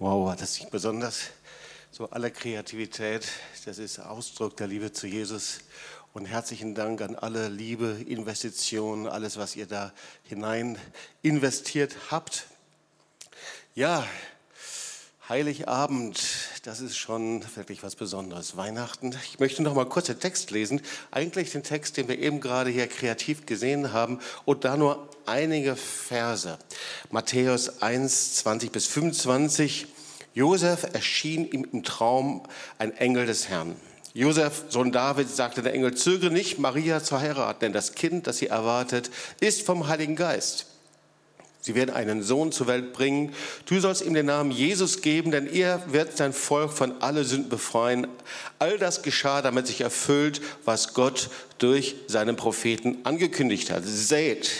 Wow, das nicht besonders? So aller Kreativität, das ist Ausdruck der Liebe zu Jesus. Und herzlichen Dank an alle Liebe, Investitionen, alles, was ihr da hinein investiert habt. Ja, Heiligabend, das ist schon wirklich was Besonderes. Weihnachten. Ich möchte noch mal kurz den Text lesen. Eigentlich den Text, den wir eben gerade hier kreativ gesehen haben. Und da nur einige Verse. Matthäus 1, 20 bis 25. Josef erschien ihm im Traum ein Engel des Herrn. Josef, Sohn David, sagte der Engel, zögere nicht, Maria zu heiraten, denn das Kind, das sie erwartet, ist vom Heiligen Geist. Sie werden einen Sohn zur Welt bringen. Du sollst ihm den Namen Jesus geben, denn er wird sein Volk von alle Sünden befreien. All das geschah, damit sich erfüllt, was Gott durch seinen Propheten angekündigt hat. Seht,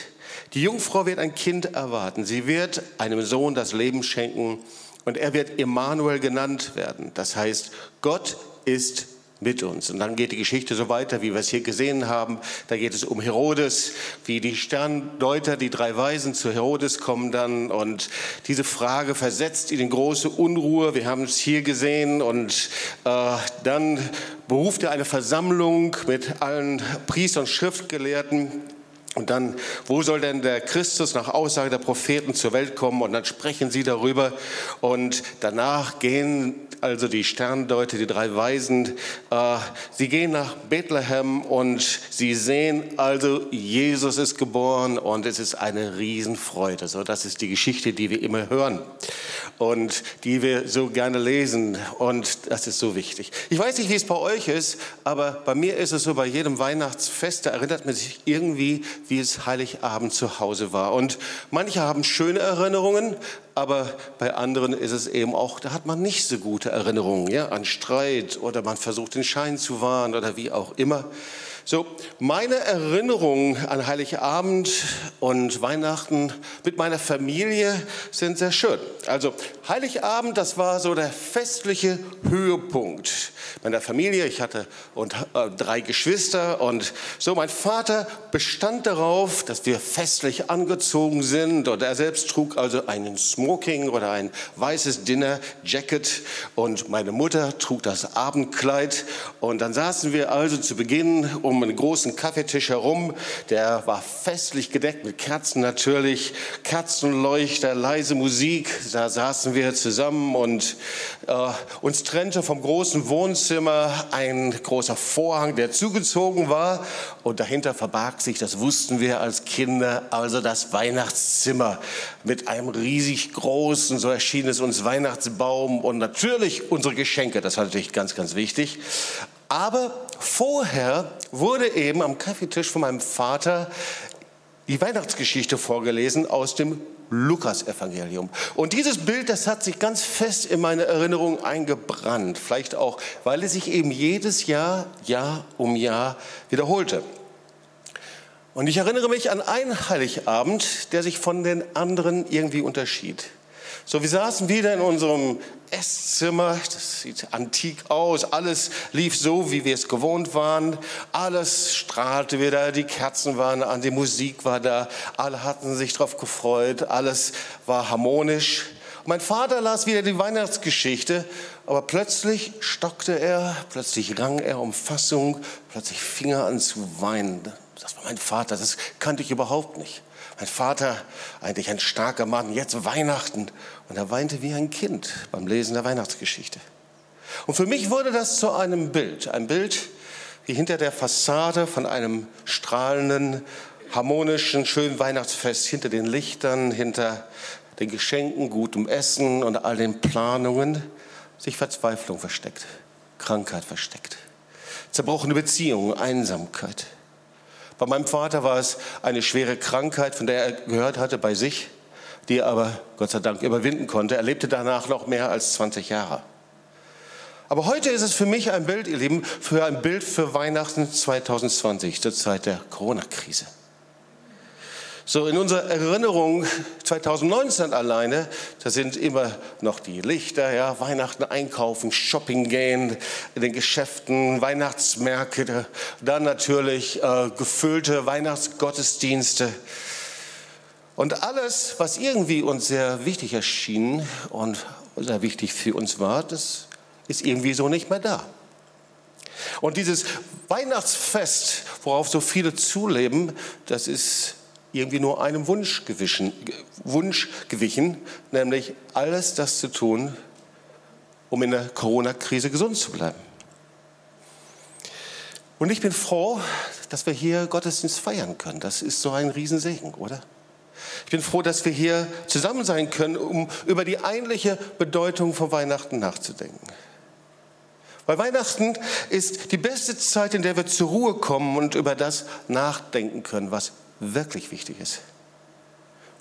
die Jungfrau wird ein Kind erwarten. Sie wird einem Sohn das Leben schenken und er wird Emmanuel genannt werden. Das heißt, Gott ist mit uns. Und dann geht die Geschichte so weiter, wie wir es hier gesehen haben. Da geht es um Herodes, wie die Sterndeuter, die drei Weisen zu Herodes kommen dann. Und diese Frage versetzt ihn in große Unruhe. Wir haben es hier gesehen. Und äh, dann beruft er eine Versammlung mit allen Priestern und Schriftgelehrten. Und dann, wo soll denn der Christus nach Aussage der Propheten zur Welt kommen? Und dann sprechen sie darüber. Und danach gehen also die Sterndeuter, die drei Weisen, äh, sie gehen nach Bethlehem und sie sehen also, Jesus ist geboren und es ist eine Riesenfreude. So, das ist die Geschichte, die wir immer hören und die wir so gerne lesen und das ist so wichtig. Ich weiß nicht, wie es bei euch ist, aber bei mir ist es so, bei jedem Weihnachtsfest, da erinnert man sich irgendwie, wie es Heiligabend zu Hause war. Und manche haben schöne Erinnerungen, aber bei anderen ist es eben auch, da hat man nicht so gute Erinnerungen ja, an Streit oder man versucht den Schein zu wahren oder wie auch immer. So, meine Erinnerungen an Heiligabend und Weihnachten mit meiner Familie sind sehr schön. Also Heiligabend, das war so der festliche Höhepunkt meiner Familie. Ich hatte und, äh, drei Geschwister und so mein Vater bestand darauf, dass wir festlich angezogen sind und er selbst trug also einen Smoking oder ein weißes Dinner Jacket und meine Mutter trug das Abendkleid und dann saßen wir also zu Beginn um einen großen Kaffeetisch herum. Der war festlich gedeckt mit Kerzen natürlich, Kerzenleuchter, leise Musik. Da saßen wir zusammen und äh, uns trennte vom großen Wohnzimmer ein großer Vorhang, der zugezogen war. Und dahinter verbarg sich, das wussten wir als Kinder, also das Weihnachtszimmer mit einem riesig großen, so erschien es uns, Weihnachtsbaum und natürlich unsere Geschenke. Das war natürlich ganz, ganz wichtig. Aber vorher wurde eben am Kaffeetisch von meinem Vater die Weihnachtsgeschichte vorgelesen aus dem Lukas-Evangelium. Und dieses Bild, das hat sich ganz fest in meine Erinnerung eingebrannt. Vielleicht auch, weil es sich eben jedes Jahr, Jahr um Jahr wiederholte. Und ich erinnere mich an einen Heiligabend, der sich von den anderen irgendwie unterschied. So, wir saßen wieder in unserem Esszimmer, das sieht antik aus, alles lief so, wie wir es gewohnt waren, alles strahlte wieder, die Kerzen waren an, die Musik war da, alle hatten sich darauf gefreut, alles war harmonisch. mein Vater las wieder die Weihnachtsgeschichte, aber plötzlich stockte er, plötzlich rang er um Fassung, plötzlich fing er an zu weinen. Das war mein Vater, das kannte ich überhaupt nicht. Mein Vater, eigentlich ein starker Mann, jetzt Weihnachten. Und er weinte wie ein Kind beim Lesen der Weihnachtsgeschichte. Und für mich wurde das zu einem Bild. Ein Bild wie hinter der Fassade von einem strahlenden, harmonischen, schönen Weihnachtsfest, hinter den Lichtern, hinter den Geschenken, gutem Essen und all den Planungen sich Verzweiflung versteckt, Krankheit versteckt, zerbrochene Beziehungen, Einsamkeit. Bei meinem Vater war es eine schwere Krankheit, von der er gehört hatte bei sich, die er aber Gott sei Dank überwinden konnte. Er lebte danach noch mehr als 20 Jahre. Aber heute ist es für mich ein Bild, ihr Lieben, für ein Bild für Weihnachten 2020, zur Zeit der Corona-Krise. So in unserer Erinnerung 2019 alleine, da sind immer noch die Lichter, ja, Weihnachten einkaufen, Shopping gehen, in den Geschäften, Weihnachtsmärkte, dann natürlich äh, gefüllte Weihnachtsgottesdienste. Und alles, was irgendwie uns sehr wichtig erschien und sehr wichtig für uns war, das ist irgendwie so nicht mehr da. Und dieses Weihnachtsfest, worauf so viele zuleben, das ist irgendwie nur einem Wunsch gewichen, Wunsch gewichen, nämlich alles das zu tun, um in der Corona-Krise gesund zu bleiben. Und ich bin froh, dass wir hier Gottesdienst feiern können. Das ist so ein Riesensegen, oder? Ich bin froh, dass wir hier zusammen sein können, um über die eigentliche Bedeutung von Weihnachten nachzudenken. Weil Weihnachten ist die beste Zeit, in der wir zur Ruhe kommen und über das nachdenken können, was wirklich wichtig ist.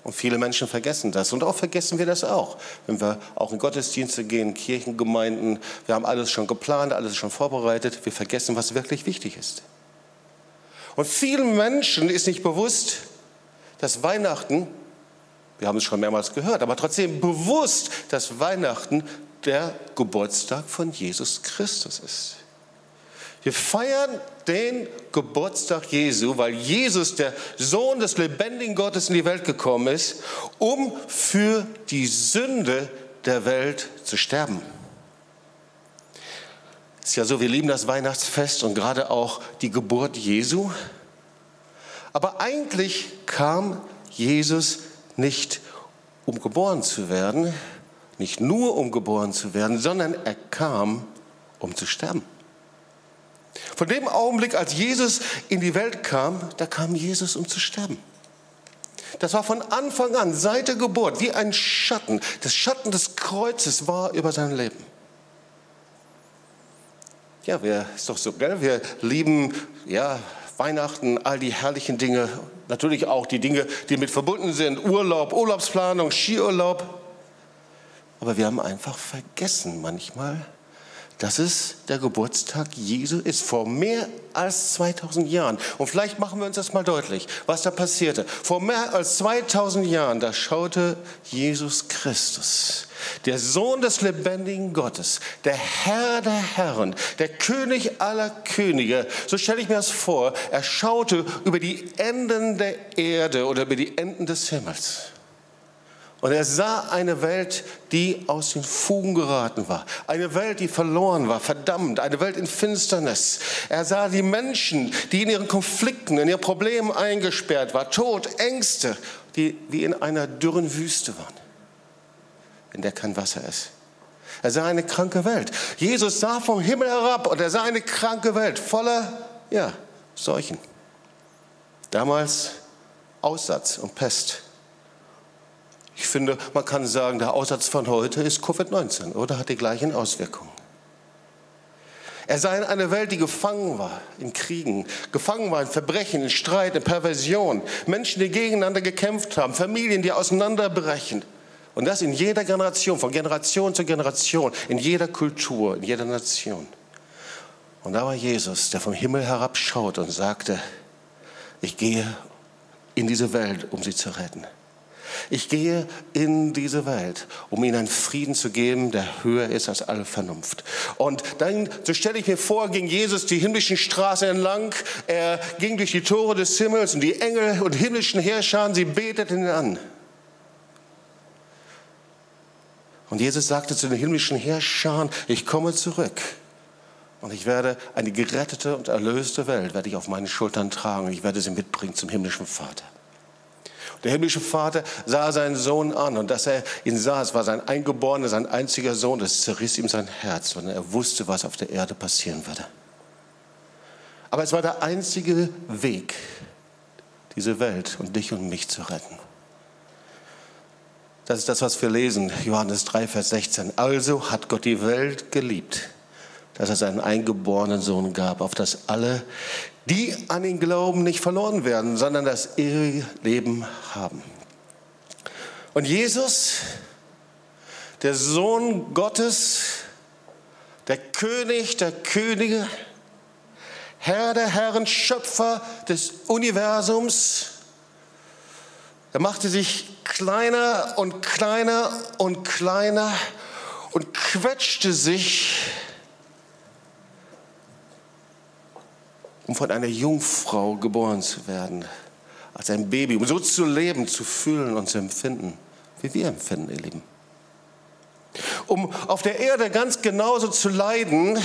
Und viele Menschen vergessen das. Und auch vergessen wir das auch. Wenn wir auch in Gottesdienste gehen, Kirchengemeinden, wir haben alles schon geplant, alles schon vorbereitet. Wir vergessen, was wirklich wichtig ist. Und vielen Menschen ist nicht bewusst, dass Weihnachten, wir haben es schon mehrmals gehört, aber trotzdem bewusst, dass Weihnachten der Geburtstag von Jesus Christus ist. Wir feiern den Geburtstag Jesu, weil Jesus, der Sohn des lebendigen Gottes, in die Welt gekommen ist, um für die Sünde der Welt zu sterben. Ist ja so, wir lieben das Weihnachtsfest und gerade auch die Geburt Jesu. Aber eigentlich kam Jesus nicht, um geboren zu werden, nicht nur um geboren zu werden, sondern er kam, um zu sterben. Von dem Augenblick, als Jesus in die Welt kam, da kam Jesus, um zu sterben. Das war von Anfang an, seit der Geburt, wie ein Schatten. Das Schatten des Kreuzes war über sein Leben. Ja, wir, ist doch so, gell? Wir lieben, ja, Weihnachten, all die herrlichen Dinge, natürlich auch die Dinge, die mit verbunden sind, Urlaub, Urlaubsplanung, Skiurlaub. Aber wir haben einfach vergessen manchmal, dass es der Geburtstag Jesu ist, vor mehr als 2000 Jahren. Und vielleicht machen wir uns das mal deutlich, was da passierte. Vor mehr als 2000 Jahren, da schaute Jesus Christus, der Sohn des lebendigen Gottes, der Herr der Herren, der König aller Könige, so stelle ich mir das vor, er schaute über die Enden der Erde oder über die Enden des Himmels. Und er sah eine Welt, die aus den Fugen geraten war. Eine Welt, die verloren war, verdammt. Eine Welt in Finsternis. Er sah die Menschen, die in ihren Konflikten, in ihren Problemen eingesperrt waren. Tod, Ängste, die wie in einer dürren Wüste waren, in der kein Wasser ist. Er sah eine kranke Welt. Jesus sah vom Himmel herab und er sah eine kranke Welt voller, ja, Seuchen. Damals Aussatz und Pest. Ich finde, man kann sagen, der Aussatz von heute ist Covid-19 oder hat die gleichen Auswirkungen. Er sei in einer Welt, die gefangen war in Kriegen, gefangen war in Verbrechen, in Streit, in Perversion, Menschen, die gegeneinander gekämpft haben, Familien, die auseinanderbrechen. Und das in jeder Generation, von Generation zu Generation, in jeder Kultur, in jeder Nation. Und da war Jesus, der vom Himmel herabschaut und sagte, ich gehe in diese Welt, um sie zu retten. Ich gehe in diese Welt, um ihnen einen Frieden zu geben, der höher ist als alle Vernunft. Und dann, so stelle ich mir vor, ging Jesus die himmlischen Straßen entlang. Er ging durch die Tore des Himmels und die Engel und himmlischen Herrscher, sie beteten ihn an. Und Jesus sagte zu den himmlischen Herrschern, ich komme zurück. Und ich werde eine gerettete und erlöste Welt, werde ich auf meinen Schultern tragen. Und ich werde sie mitbringen zum himmlischen Vater. Der himmlische Vater sah seinen Sohn an und dass er ihn sah, es war sein Eingeborener, sein einziger Sohn, das zerriss ihm sein Herz, und er wusste, was auf der Erde passieren würde. Aber es war der einzige Weg, diese Welt und dich und mich zu retten. Das ist das, was wir lesen, Johannes 3, Vers 16. Also hat Gott die Welt geliebt, dass er seinen eingeborenen Sohn gab, auf das alle, die an ihn glauben, nicht verloren werden, sondern das ewige Leben haben. Und Jesus, der Sohn Gottes, der König der Könige, Herr der Herren, Schöpfer des Universums, er machte sich kleiner und kleiner und kleiner und quetschte sich um von einer Jungfrau geboren zu werden, als ein Baby, um so zu leben, zu fühlen und zu empfinden, wie wir empfinden, ihr Lieben. um auf der Erde ganz genauso zu leiden,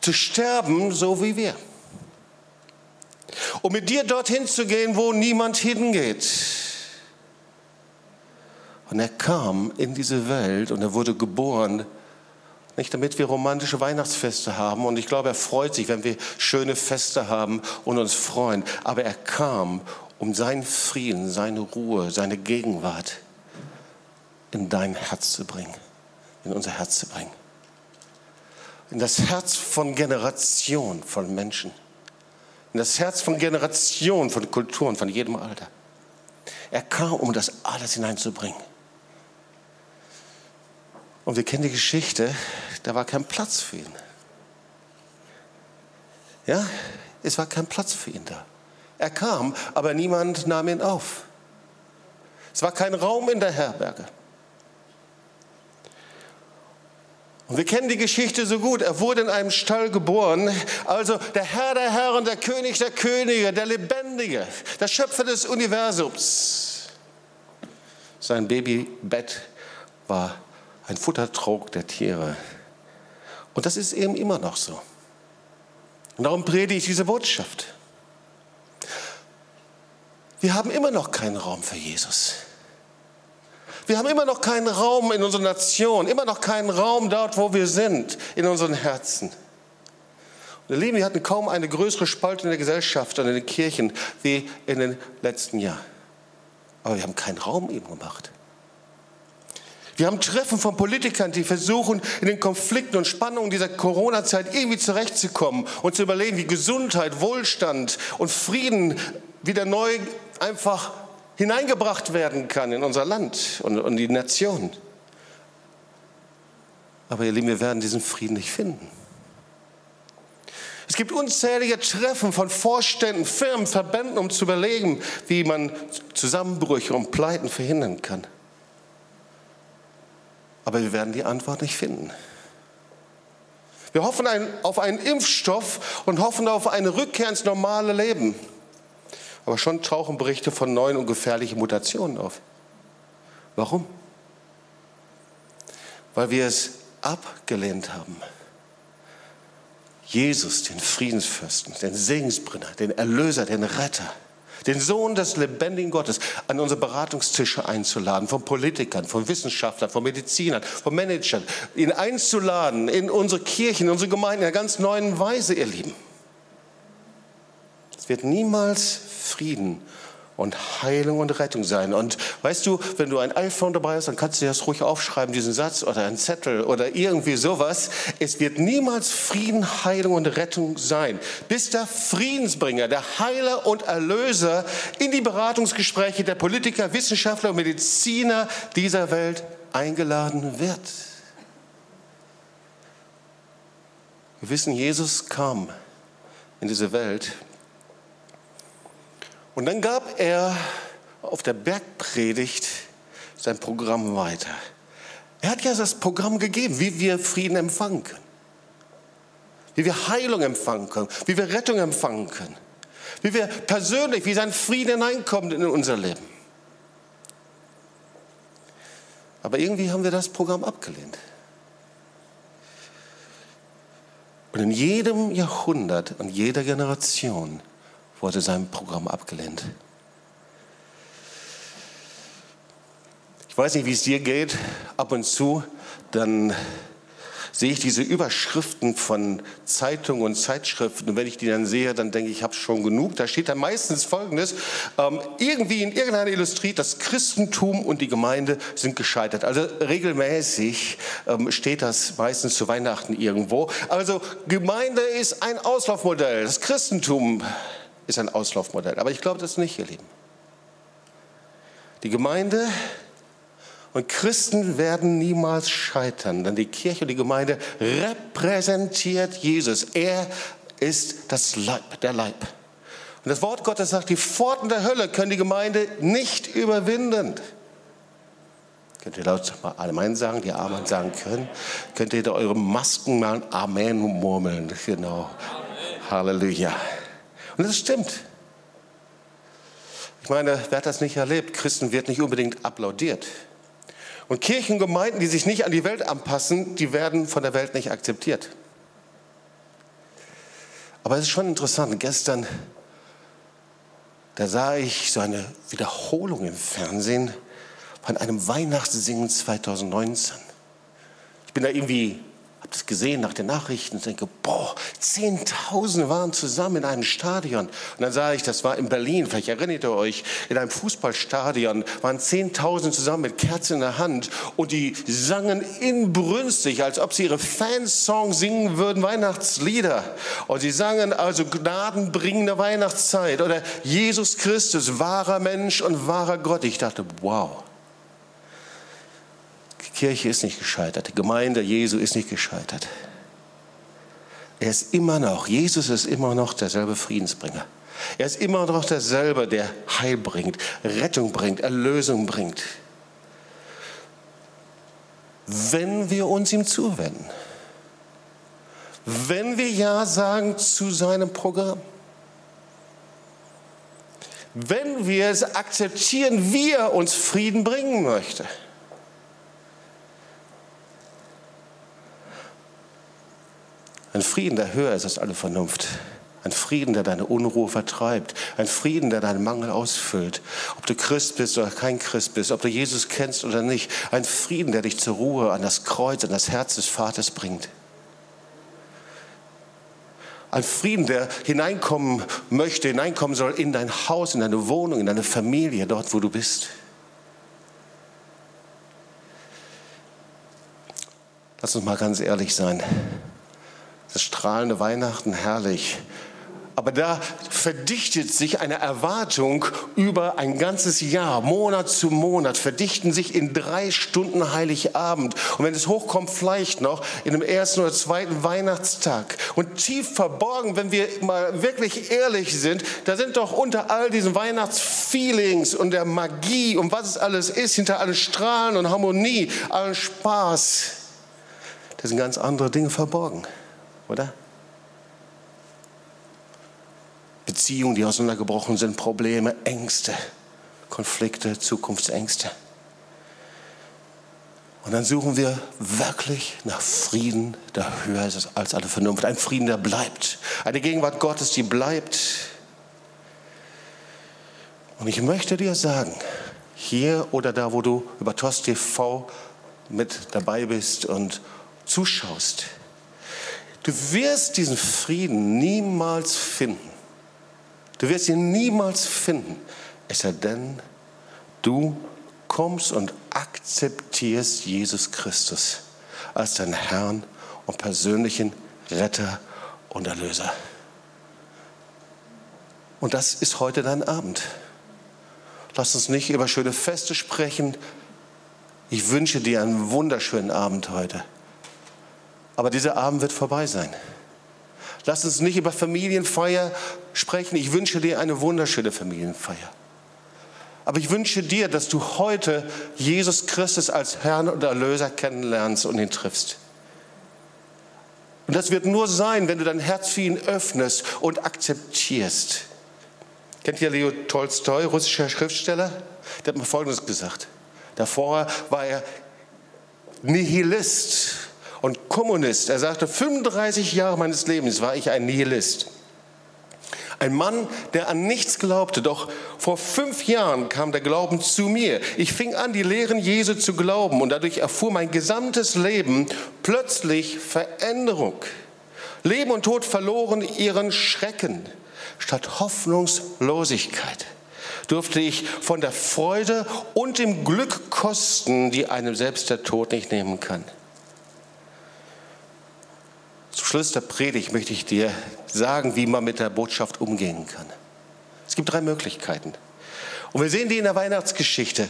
zu sterben, so wie wir. Um mit dir dorthin zu gehen, wo niemand hingeht. Und er kam in diese Welt und er wurde geboren, nicht damit wir romantische Weihnachtsfeste haben. Und ich glaube, er freut sich, wenn wir schöne Feste haben und uns freuen. Aber er kam, um seinen Frieden, seine Ruhe, seine Gegenwart in dein Herz zu bringen, in unser Herz zu bringen. In das Herz von Generationen von Menschen. In das Herz von Generationen von Kulturen, von jedem Alter. Er kam, um das alles hineinzubringen. Und wir kennen die Geschichte, da war kein Platz für ihn. Ja, es war kein Platz für ihn da. Er kam, aber niemand nahm ihn auf. Es war kein Raum in der Herberge. Und wir kennen die Geschichte so gut. Er wurde in einem Stall geboren. Also der Herr der Herren, der König der Könige, der Lebendige, der Schöpfer des Universums. Sein Babybett war ein Futtertrog der Tiere. Und das ist eben immer noch so. Und darum predige ich diese Botschaft. Wir haben immer noch keinen Raum für Jesus. Wir haben immer noch keinen Raum in unserer Nation, immer noch keinen Raum dort, wo wir sind, in unseren Herzen. Und ihr Lieben, wir hatten kaum eine größere Spalte in der Gesellschaft und in den Kirchen wie in den letzten Jahren. Aber wir haben keinen Raum eben gemacht. Wir haben Treffen von Politikern, die versuchen, in den Konflikten und Spannungen dieser Corona-Zeit irgendwie zurechtzukommen und zu überlegen, wie Gesundheit, Wohlstand und Frieden wieder neu einfach hineingebracht werden kann in unser Land und, und die Nation. Aber ihr Lieben, wir werden diesen Frieden nicht finden. Es gibt unzählige Treffen von Vorständen, Firmen, Verbänden, um zu überlegen, wie man Zusammenbrüche und Pleiten verhindern kann. Aber wir werden die Antwort nicht finden. Wir hoffen auf einen Impfstoff und hoffen auf eine Rückkehr ins normale Leben. Aber schon tauchen Berichte von neuen und gefährlichen Mutationen auf. Warum? Weil wir es abgelehnt haben. Jesus, den Friedensfürsten, den Segensbringer, den Erlöser, den Retter, den Sohn des lebendigen Gottes an unsere Beratungstische einzuladen, von Politikern, von Wissenschaftlern, von Medizinern, von Managern, ihn einzuladen in unsere Kirchen, in unsere Gemeinden in einer ganz neuen Weise, ihr Lieben. Es wird niemals Frieden und Heilung und Rettung sein. Und weißt du, wenn du ein iPhone dabei hast, dann kannst du das ruhig aufschreiben, diesen Satz oder einen Zettel oder irgendwie sowas. Es wird niemals Frieden, Heilung und Rettung sein, bis der Friedensbringer, der Heiler und Erlöser in die Beratungsgespräche der Politiker, Wissenschaftler und Mediziner dieser Welt eingeladen wird. Wir wissen, Jesus kam in diese Welt und dann gab er auf der Bergpredigt sein Programm weiter. Er hat ja das Programm gegeben, wie wir Frieden empfangen können, wie wir Heilung empfangen können, wie wir Rettung empfangen können, wie wir persönlich, wie sein Frieden hineinkommt in unser Leben. Aber irgendwie haben wir das Programm abgelehnt. Und in jedem Jahrhundert und jeder Generation wurde sein Programm abgelehnt. Ich weiß nicht, wie es dir geht. Ab und zu, dann sehe ich diese Überschriften von Zeitungen und Zeitschriften. Und wenn ich die dann sehe, dann denke ich, ich habe schon genug. Da steht dann meistens Folgendes. Ähm, irgendwie in irgendeiner Illustrie, das Christentum und die Gemeinde sind gescheitert. Also regelmäßig ähm, steht das meistens zu Weihnachten irgendwo. Also Gemeinde ist ein Auslaufmodell. Das Christentum ist ein Auslaufmodell. Aber ich glaube das nicht, ihr Lieben. Die Gemeinde und Christen werden niemals scheitern, denn die Kirche und die Gemeinde repräsentiert Jesus. Er ist das Leib, der Leib. Und das Wort Gottes sagt, die Pforten der Hölle können die Gemeinde nicht überwinden. Könnt ihr laut mal Amen sagen, die Amen sagen können? Könnt ihr da eure Masken mal Amen murmeln? Genau. Amen. Halleluja. Und das stimmt. Ich meine, wer hat das nicht erlebt? Christen wird nicht unbedingt applaudiert. Und Kirchengemeinden, die sich nicht an die Welt anpassen, die werden von der Welt nicht akzeptiert. Aber es ist schon interessant. Gestern, da sah ich so eine Wiederholung im Fernsehen von einem Weihnachtssingen 2019. Ich bin da irgendwie das gesehen nach den Nachrichten und denke, boah, Zehntausende waren zusammen in einem Stadion. Und dann sah ich, das war in Berlin, vielleicht erinnert ihr euch, in einem Fußballstadion waren Zehntausende zusammen mit Kerzen in der Hand und die sangen inbrünstig, als ob sie ihre Fansongs singen würden, Weihnachtslieder. Und sie sangen also gnadenbringende Weihnachtszeit oder Jesus Christus, wahrer Mensch und wahrer Gott. Ich dachte, wow. Kirche ist nicht gescheitert, die Gemeinde Jesu ist nicht gescheitert. Er ist immer noch, Jesus ist immer noch derselbe Friedensbringer. Er ist immer noch derselbe, der Heil bringt, Rettung bringt, Erlösung bringt. Wenn wir uns ihm zuwenden, wenn wir Ja sagen zu seinem Programm, wenn wir es akzeptieren, wie er uns Frieden bringen möchte. Ein Frieden, der höher ist als alle Vernunft. Ein Frieden, der deine Unruhe vertreibt. Ein Frieden, der deinen Mangel ausfüllt. Ob du Christ bist oder kein Christ bist, ob du Jesus kennst oder nicht. Ein Frieden, der dich zur Ruhe an das Kreuz, an das Herz des Vaters bringt. Ein Frieden, der hineinkommen möchte, hineinkommen soll in dein Haus, in deine Wohnung, in deine Familie, dort, wo du bist. Lass uns mal ganz ehrlich sein das strahlende Weihnachten, herrlich. Aber da verdichtet sich eine Erwartung über ein ganzes Jahr, Monat zu Monat, verdichten sich in drei Stunden Heiligabend. Und wenn es hochkommt, vielleicht noch in dem ersten oder zweiten Weihnachtstag. Und tief verborgen, wenn wir mal wirklich ehrlich sind, da sind doch unter all diesen Weihnachtsfeelings und der Magie und was es alles ist, hinter allen Strahlen und Harmonie, allen Spaß, da sind ganz andere Dinge verborgen oder? Beziehungen, die auseinandergebrochen sind, Probleme, Ängste, Konflikte, Zukunftsängste. Und dann suchen wir wirklich nach Frieden, der höher ist als alle Vernunft. Ein Frieden, der bleibt. Eine Gegenwart Gottes, die bleibt. Und ich möchte dir sagen, hier oder da, wo du über TOS TV mit dabei bist und zuschaust, Du wirst diesen Frieden niemals finden. Du wirst ihn niemals finden, es sei denn, du kommst und akzeptierst Jesus Christus als deinen Herrn und persönlichen Retter und Erlöser. Und das ist heute dein Abend. Lass uns nicht über schöne Feste sprechen. Ich wünsche dir einen wunderschönen Abend heute. Aber dieser Abend wird vorbei sein. Lass uns nicht über Familienfeier sprechen. Ich wünsche dir eine wunderschöne Familienfeier. Aber ich wünsche dir, dass du heute Jesus Christus als Herrn und Erlöser kennenlernst und ihn triffst. Und das wird nur sein, wenn du dein Herz für ihn öffnest und akzeptierst. Kennt ihr Leo Tolstoi, russischer Schriftsteller? Der hat mir Folgendes gesagt. Davor war er Nihilist und Kommunist. Er sagte, 35 Jahre meines Lebens war ich ein Nihilist. Ein Mann, der an nichts glaubte. Doch vor fünf Jahren kam der Glauben zu mir. Ich fing an, die Lehren Jesu zu glauben und dadurch erfuhr mein gesamtes Leben plötzlich Veränderung. Leben und Tod verloren ihren Schrecken. Statt Hoffnungslosigkeit durfte ich von der Freude und dem Glück kosten, die einem selbst der Tod nicht nehmen kann. Zum Schluss der Predigt möchte ich dir sagen, wie man mit der Botschaft umgehen kann. Es gibt drei Möglichkeiten. Und wir sehen die in der Weihnachtsgeschichte.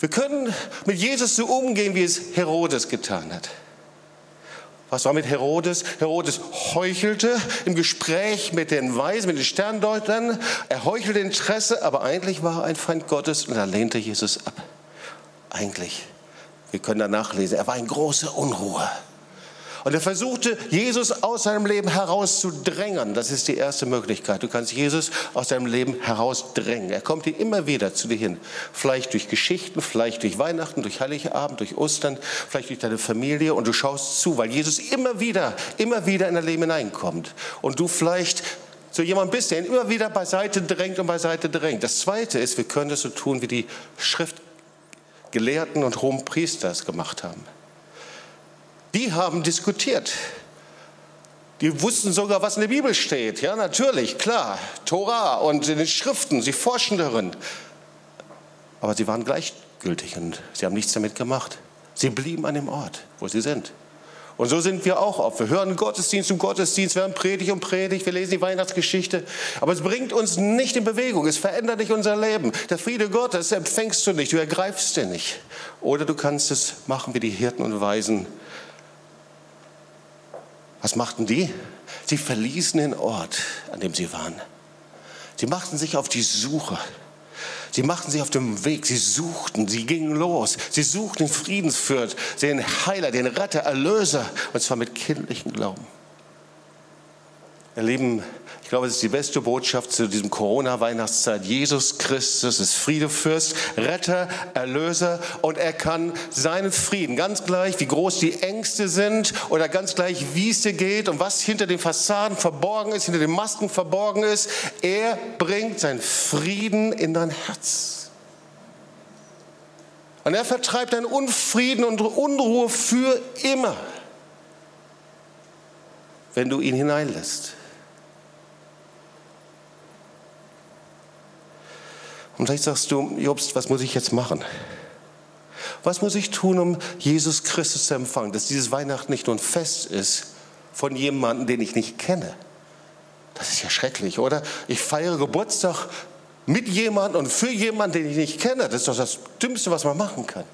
Wir können mit Jesus so umgehen, wie es Herodes getan hat. Was war mit Herodes? Herodes heuchelte im Gespräch mit den Weisen, mit den Sterndeutern. Er heuchelte Interesse, aber eigentlich war er ein Feind Gottes und er lehnte Jesus ab. Eigentlich. Wir können da nachlesen. Er war in großer Unruhe. Und er versuchte, Jesus aus seinem Leben herauszudrängen. Das ist die erste Möglichkeit. Du kannst Jesus aus deinem Leben herausdrängen. Er kommt dir immer wieder zu dir hin. Vielleicht durch Geschichten, vielleicht durch Weihnachten, durch Heiligabend, durch Ostern, vielleicht durch deine Familie. Und du schaust zu, weil Jesus immer wieder, immer wieder in dein Leben hineinkommt. Und du vielleicht so jemand bist, der ihn immer wieder beiseite drängt und beiseite drängt. Das Zweite ist, wir können das so tun, wie die Schriftgelehrten und hohen Priester es gemacht haben. Die haben diskutiert. Die wussten sogar, was in der Bibel steht. Ja, natürlich, klar. Tora und in den Schriften, sie forschen darin. Aber sie waren gleichgültig und sie haben nichts damit gemacht. Sie blieben an dem Ort, wo sie sind. Und so sind wir auch oft. Wir hören Gottesdienst um Gottesdienst, wir hören Predigt um Predigt, wir lesen die Weihnachtsgeschichte. Aber es bringt uns nicht in Bewegung, es verändert nicht unser Leben. Der Friede Gottes empfängst du nicht, du ergreifst den nicht. Oder du kannst es machen wie die Hirten und Weisen. Was machten die? Sie verließen den Ort, an dem sie waren. Sie machten sich auf die Suche. Sie machten sich auf den Weg, sie suchten, sie gingen los. Sie suchten den Friedensfürth, den Heiler, den Retter, Erlöser, und zwar mit kindlichem Glauben. Ihr Lieben, ich glaube, es ist die beste Botschaft zu diesem Corona-Weihnachtszeit. Jesus Christus ist Friedefürst, Retter, Erlöser und er kann seinen Frieden, ganz gleich wie groß die Ängste sind oder ganz gleich wie es dir geht und was hinter den Fassaden verborgen ist, hinter den Masken verborgen ist, er bringt seinen Frieden in dein Herz. Und er vertreibt deinen Unfrieden und Unruhe für immer, wenn du ihn hineinlässt. Und vielleicht sagst du, Jobst, was muss ich jetzt machen? Was muss ich tun, um Jesus Christus zu empfangen? Dass dieses Weihnachten nicht nur ein Fest ist von jemandem, den ich nicht kenne. Das ist ja schrecklich, oder? Ich feiere Geburtstag mit jemandem und für jemanden, den ich nicht kenne. Das ist doch das Dümmste, was man machen kann.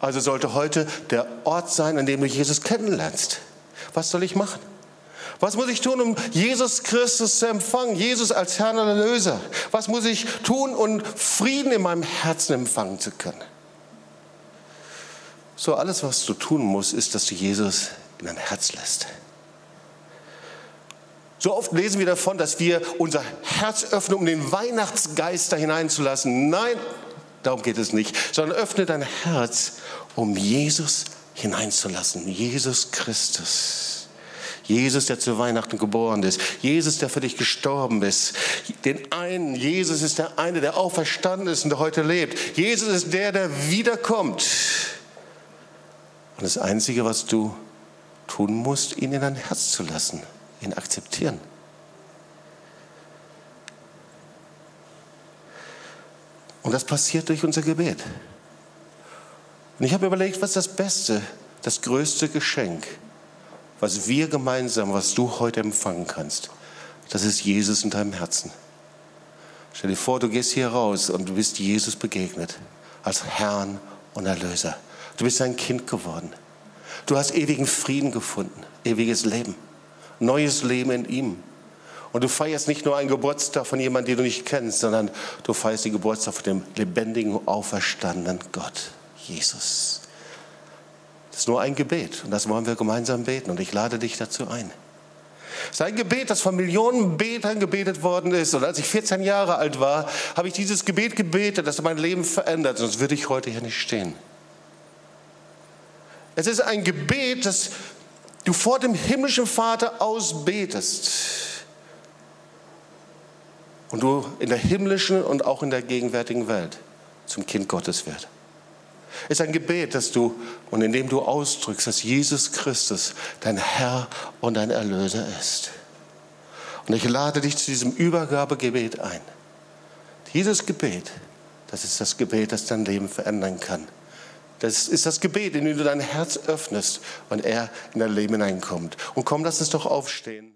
Also sollte heute der Ort sein, an dem du Jesus kennenlernst. Was soll ich machen? Was muss ich tun, um Jesus Christus zu empfangen? Jesus als Herrn und Erlöser. Was muss ich tun, um Frieden in meinem Herzen empfangen zu können? So, alles, was du tun musst, ist, dass du Jesus in dein Herz lässt. So oft lesen wir davon, dass wir unser Herz öffnen, um den Weihnachtsgeist da hineinzulassen. Nein, darum geht es nicht, sondern öffne dein Herz, um Jesus hineinzulassen. Jesus Christus. Jesus, der zu Weihnachten geboren ist. Jesus, der für dich gestorben ist. Den einen, Jesus ist der eine, der auferstanden ist und der heute lebt. Jesus ist der, der wiederkommt. Und das Einzige, was du tun musst, ihn in dein Herz zu lassen, ihn akzeptieren. Und das passiert durch unser Gebet. Und ich habe überlegt, was ist das Beste, das größte Geschenk, was wir gemeinsam, was du heute empfangen kannst, das ist Jesus in deinem Herzen. Stell dir vor, du gehst hier raus und du bist Jesus begegnet als Herrn und Erlöser. Du bist ein Kind geworden. Du hast ewigen Frieden gefunden, ewiges Leben, neues Leben in ihm. Und du feierst nicht nur einen Geburtstag von jemandem, den du nicht kennst, sondern du feierst den Geburtstag von dem lebendigen, auferstandenen Gott, Jesus. Das ist nur ein Gebet und das wollen wir gemeinsam beten und ich lade dich dazu ein. Es ist ein Gebet, das von Millionen Betern gebetet worden ist. Und als ich 14 Jahre alt war, habe ich dieses Gebet gebetet, das mein Leben verändert, sonst würde ich heute hier nicht stehen. Es ist ein Gebet, das du vor dem himmlischen Vater ausbetest. Und du in der himmlischen und auch in der gegenwärtigen Welt zum Kind Gottes wirst ist ein Gebet, das du und in dem du ausdrückst, dass Jesus Christus dein Herr und dein Erlöser ist. Und ich lade dich zu diesem Übergabegebet ein. Dieses Gebet, das ist das Gebet, das dein Leben verändern kann. Das ist das Gebet, in dem du dein Herz öffnest und er in dein Leben hineinkommt. Und komm, lass uns doch aufstehen.